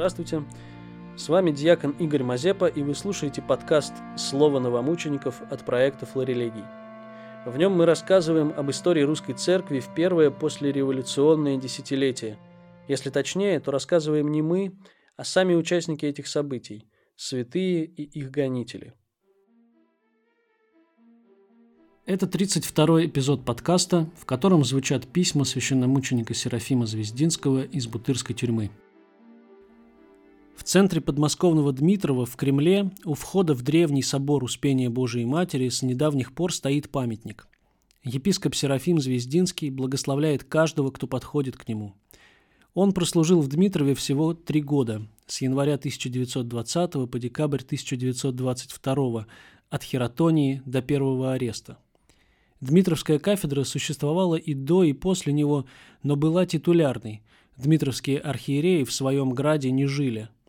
Здравствуйте. С вами диакон Игорь Мазепа, и вы слушаете подкаст «Слово новомучеников» от проекта «Флорелегий». В нем мы рассказываем об истории русской церкви в первое послереволюционное десятилетие. Если точнее, то рассказываем не мы, а сами участники этих событий – святые и их гонители. Это 32-й эпизод подкаста, в котором звучат письма священномученика Серафима Звездинского из Бутырской тюрьмы – центре подмосковного Дмитрова в Кремле у входа в древний собор Успения Божией Матери с недавних пор стоит памятник. Епископ Серафим Звездинский благословляет каждого, кто подходит к нему. Он прослужил в Дмитрове всего три года, с января 1920 по декабрь 1922, от хератонии до первого ареста. Дмитровская кафедра существовала и до, и после него, но была титулярной. Дмитровские архиереи в своем граде не жили –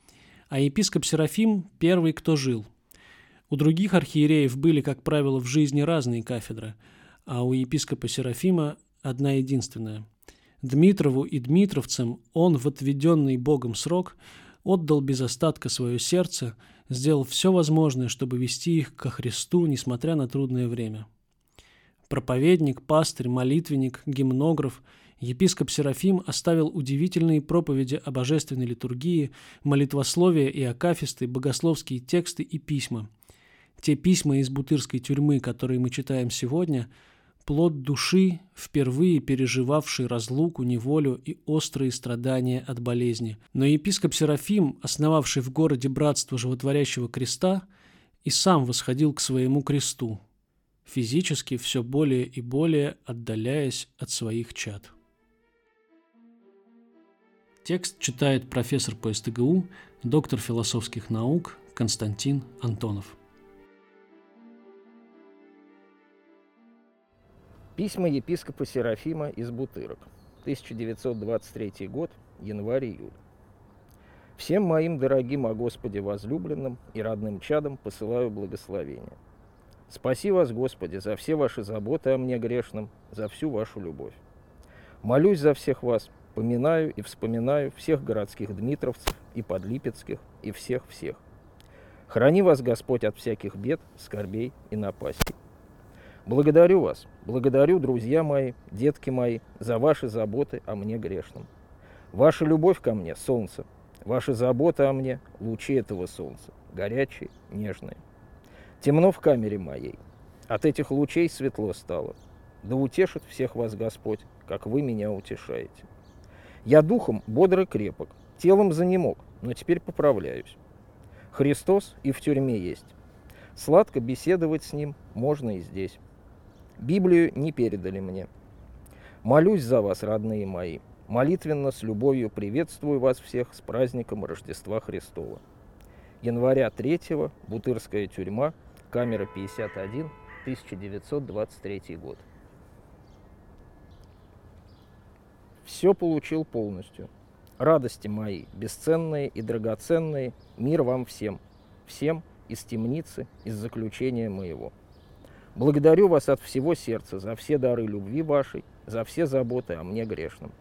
а епископ Серафим – первый, кто жил. У других архиереев были, как правило, в жизни разные кафедры, а у епископа Серафима одна единственная. Дмитрову и дмитровцам он в отведенный Богом срок отдал без остатка свое сердце, сделал все возможное, чтобы вести их ко Христу, несмотря на трудное время. Проповедник, пастырь, молитвенник, гимнограф – Епископ Серафим оставил удивительные проповеди о божественной литургии, молитвословия и акафисты, богословские тексты и письма. Те письма из бутырской тюрьмы, которые мы читаем сегодня, плод души, впервые переживавший разлуку, неволю и острые страдания от болезни. Но епископ Серафим, основавший в городе братство животворящего креста, и сам восходил к своему кресту, физически все более и более отдаляясь от своих чад. Текст читает профессор по СТГУ, доктор философских наук Константин Антонов. Письма епископа Серафима из Бутырок. 1923 год, январь-июль. Всем моим дорогим о Господе возлюбленным и родным чадам посылаю благословение. Спаси вас, Господи, за все ваши заботы о мне грешном, за всю вашу любовь. Молюсь за всех вас, Поминаю и вспоминаю всех городских дмитровцев и подлипецких, и всех-всех. Храни вас, Господь, от всяких бед, скорбей и напастей. Благодарю вас, благодарю, друзья мои, детки мои, за ваши заботы о мне грешном. Ваша любовь ко мне – солнце, ваша забота о мне – лучи этого солнца, горячие, нежные. Темно в камере моей, от этих лучей светло стало. Да утешит всех вас Господь, как вы меня утешаете. Я духом бодр и крепок, телом занемог, но теперь поправляюсь. Христос и в тюрьме есть. Сладко беседовать с ним можно и здесь. Библию не передали мне. Молюсь за вас, родные мои. Молитвенно, с любовью приветствую вас всех с праздником Рождества Христова. Января 3 Бутырская тюрьма, камера 51, 1923 год. Все получил полностью. Радости мои, бесценные и драгоценные, мир вам всем. Всем из темницы, из заключения моего. Благодарю вас от всего сердца за все дары любви вашей, за все заботы о мне грешном.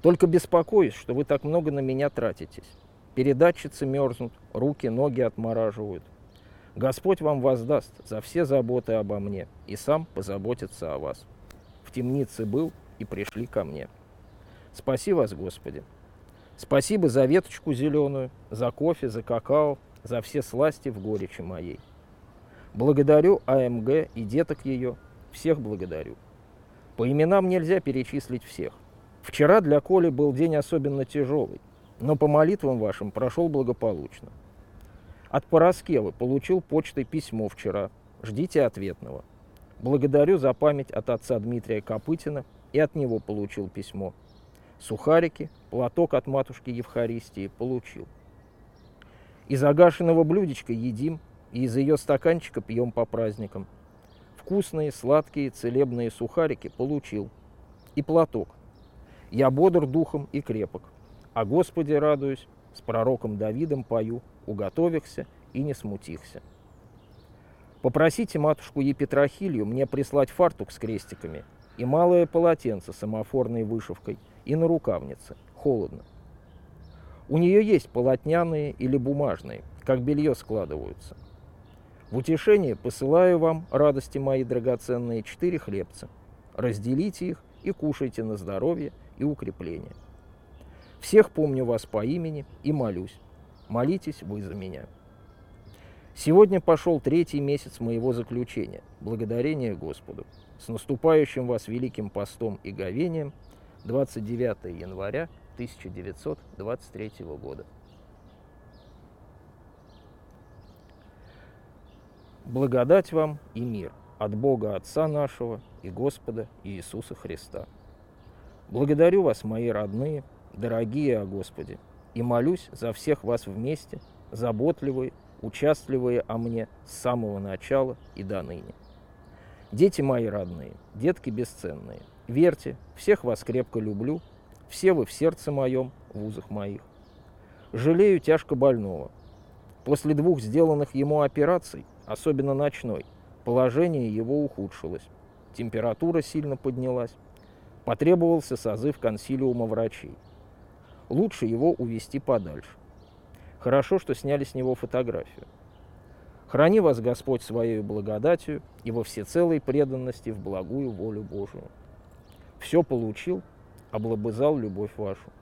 Только беспокоюсь, что вы так много на меня тратитесь. Передатчицы мерзнут, руки, ноги отмораживают. Господь вам воздаст за все заботы обо мне и сам позаботится о вас. В темнице был и пришли ко мне. Спаси вас, Господи. Спасибо за веточку зеленую, за кофе, за какао, за все сласти в горечи моей. Благодарю АМГ и деток ее, всех благодарю. По именам нельзя перечислить всех. Вчера для Коли был день особенно тяжелый, но по молитвам вашим прошел благополучно. От Пороскевы получил почтой письмо вчера. Ждите ответного. Благодарю за память от отца Дмитрия Копытина и от него получил письмо – сухарики, платок от матушки Евхаристии получил. Из агашенного блюдечка едим, и из ее стаканчика пьем по праздникам. Вкусные, сладкие, целебные сухарики получил. И платок. Я бодр духом и крепок. О Господе радуюсь, с пророком Давидом пою, уготовихся и не смутихся. Попросите матушку Епитрахилью мне прислать фартук с крестиками и малое полотенце с самофорной вышивкой – и на рукавнице. Холодно. У нее есть полотняные или бумажные, как белье складываются. В утешение посылаю вам, радости мои драгоценные, четыре хлебца. Разделите их и кушайте на здоровье и укрепление. Всех помню вас по имени и молюсь. Молитесь вы за меня. Сегодня пошел третий месяц моего заключения. Благодарение Господу. С наступающим вас Великим Постом и Говением 29 января 1923 года. Благодать вам и мир от Бога Отца нашего и Господа Иисуса Христа. Благодарю вас, мои родные, дорогие о Господе, и молюсь за всех вас вместе, заботливые, участливые о мне с самого начала и до ныне. Дети мои родные, детки бесценные, верьте, всех вас крепко люблю, все вы в сердце моем, в узах моих. Жалею тяжко больного. После двух сделанных ему операций, особенно ночной, положение его ухудшилось. Температура сильно поднялась. Потребовался созыв консилиума врачей. Лучше его увести подальше. Хорошо, что сняли с него фотографию. Храни вас Господь своей благодатью и во всецелой преданности в благую волю Божию. Все получил, облобызал любовь вашу.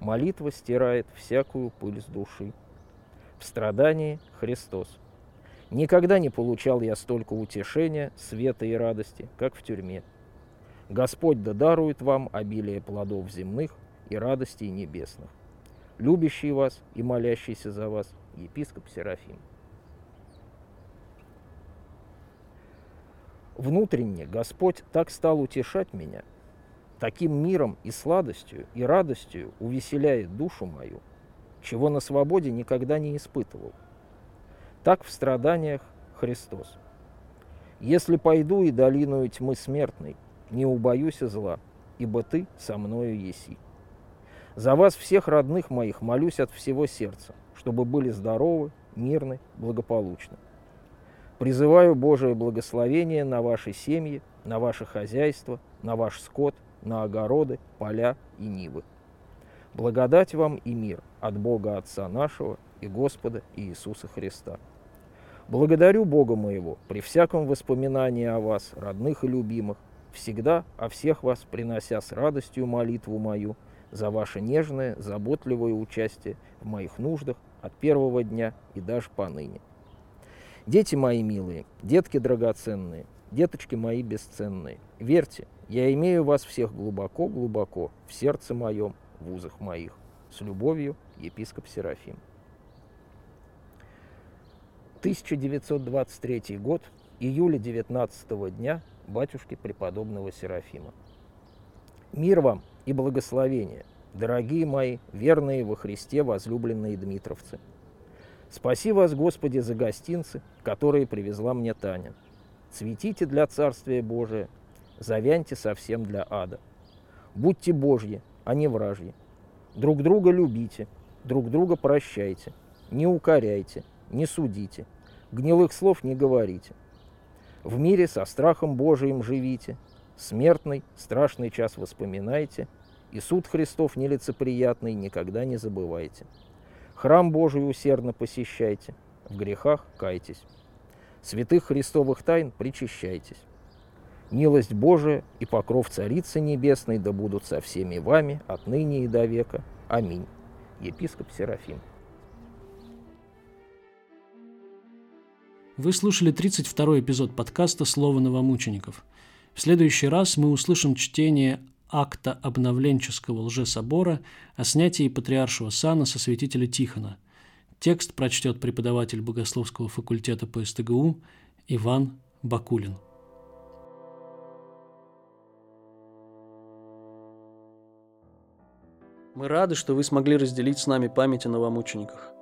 Молитва стирает всякую пыль с души. В страдании Христос. Никогда не получал я столько утешения, света и радости, как в тюрьме. Господь да дарует вам обилие плодов земных и радостей небесных. Любящий вас и молящийся за вас епископ Серафим. Внутренне Господь так стал утешать меня, таким миром и сладостью и радостью увеселяет душу мою, чего на свободе никогда не испытывал. Так в страданиях Христос. Если пойду и долиною тьмы смертной, не убоюсь зла, ибо ты со мною еси. За вас всех родных моих молюсь от всего сердца, чтобы были здоровы, мирны, благополучны. Призываю Божие благословение на ваши семьи, на ваше хозяйство, на ваш скот, на огороды, поля и нивы. Благодать вам и мир от Бога Отца нашего и Господа Иисуса Христа. Благодарю Бога моего при всяком воспоминании о вас, родных и любимых, всегда о всех вас принося с радостью молитву мою за ваше нежное, заботливое участие в моих нуждах от первого дня и даже поныне. Дети мои милые, детки драгоценные, деточки мои бесценные, верьте, я имею вас всех глубоко-глубоко в сердце моем, в узах моих. С любовью, епископ Серафим. 1923 год, июля 19 дня батюшки преподобного Серафима. Мир вам и благословение, дорогие мои, верные во Христе возлюбленные дмитровцы. Спаси вас, Господи, за гостинцы, которые привезла мне Таня. Цветите для Царствия Божия, завяньте совсем для ада. Будьте Божьи, а не вражьи. Друг друга любите, друг друга прощайте, не укоряйте, не судите, гнилых слов не говорите – в мире со страхом Божиим живите, смертный, страшный час воспоминайте, и суд Христов нелицеприятный никогда не забывайте. Храм Божий усердно посещайте, в грехах кайтесь. Святых Христовых тайн причащайтесь. Милость Божия и покров Царицы Небесной да будут со всеми вами отныне и до века. Аминь. Епископ Серафим. Вы слушали 32-й эпизод подкаста «Слово новомучеников». В следующий раз мы услышим чтение акта обновленческого лжесобора о снятии патриаршего сана со святителя Тихона. Текст прочтет преподаватель богословского факультета по СТГУ Иван Бакулин. Мы рады, что вы смогли разделить с нами память о новомучениках.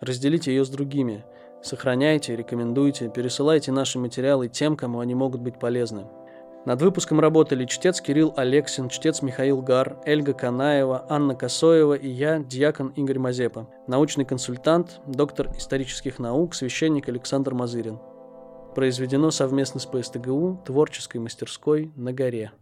Разделите ее с другими – Сохраняйте, рекомендуйте, пересылайте наши материалы тем, кому они могут быть полезны. Над выпуском работали чтец Кирилл Алексин, чтец Михаил Гар, Эльга Канаева, Анна Косоева и я, диакон Игорь Мазепа, научный консультант, доктор исторических наук, священник Александр Мазырин. Произведено совместно с ПСТГУ, творческой мастерской на горе.